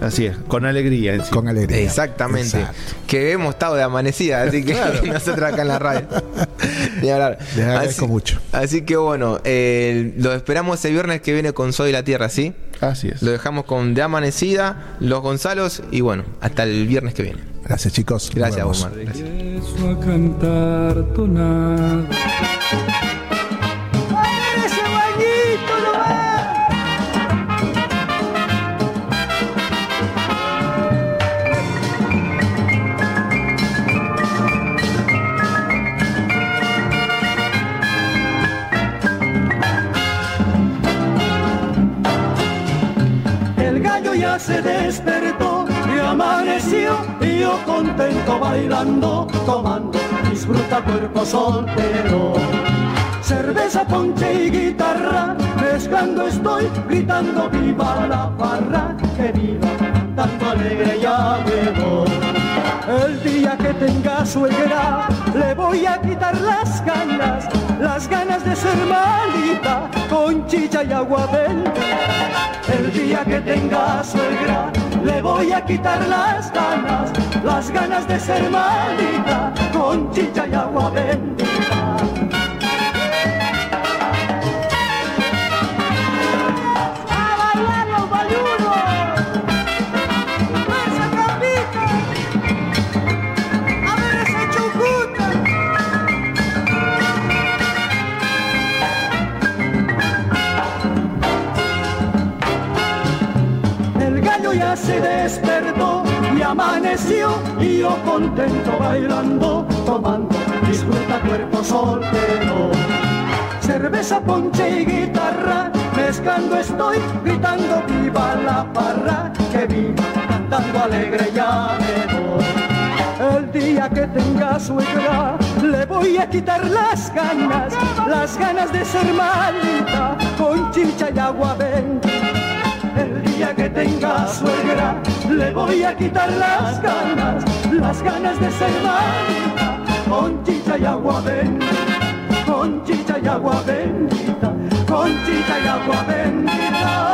así es, con alegría. encima. Con alegría. Exactamente. Exacto. Que hemos estado de amanecida, así que nosotros acá en la radio. Ni hablar. Les agradezco así, mucho. Así que bueno, eh, lo esperamos el viernes que viene con Soy la Tierra, ¿sí? Así es. Lo dejamos con De Amanecida, Los Gonzalos y bueno, hasta el viernes que viene. Gracias, chicos. Gracias. Omar. Gracias. Contento bailando, tomando, disfruta cuerpo soltero. Cerveza, ponche y guitarra, mezclando estoy, gritando viva la farra, que cantando alegre ya voy. El día que tenga suegra, le voy a quitar las ganas, las ganas de ser malita, con chicha y agua bendita. El día que tenga suegra, le voy a quitar las ganas, las ganas de ser malita, con chicha y agua bendita. Amaneció y yo contento bailando, tomando, disfruta cuerpo soltero. Cerveza, ponche y guitarra, mezclando estoy, gritando viva la parra, que viva, cantando alegre ya me voy. El día que tenga suegra, le voy a quitar las ganas, las ganas de ser malita, con chicha y agua bendita. Día que tenga suegra, le voy a quitar las ganas, las ganas de ser malita, con chicha y agua bendita, con chicha y agua bendita, con chicha y agua bendita.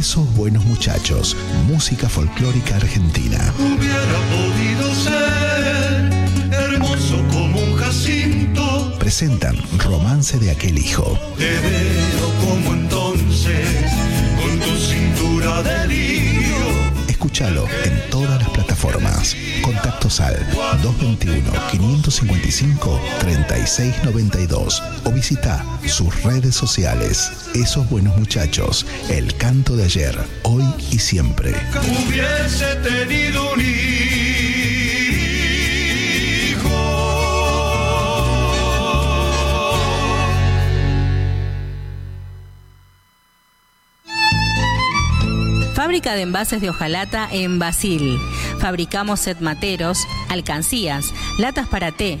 Esos buenos muchachos, música folclórica argentina. Hubiera podido ser hermoso como un jacinto. Presentan Romance de aquel hijo. Te veo como entonces, con tu cintura de lirio. Escúchalo en todas las plataformas. Contactos al 221-555-3692 o visita sus redes sociales. Esos buenos muchachos, el canto de ayer, hoy y siempre. Hubiese tenido un Fábrica de envases de hojalata en Basil. Fabricamos set materos, alcancías, latas para té,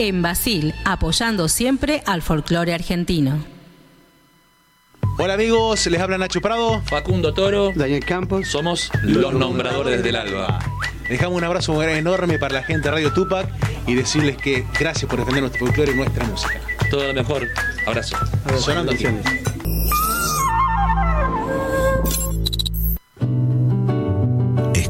En Basil, apoyando siempre al folclore argentino. Hola amigos, les habla Nacho Prado, Facundo Toro, Daniel Campos. Somos los nombradores del alba. Dejamos un abrazo muy enorme para la gente de Radio Tupac y decirles que gracias por defender nuestro folclore y nuestra música. Todo lo mejor. Abrazo. Sonando aquí.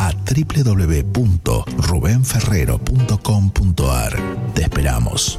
a www.rubenferrero.com.ar. Te esperamos.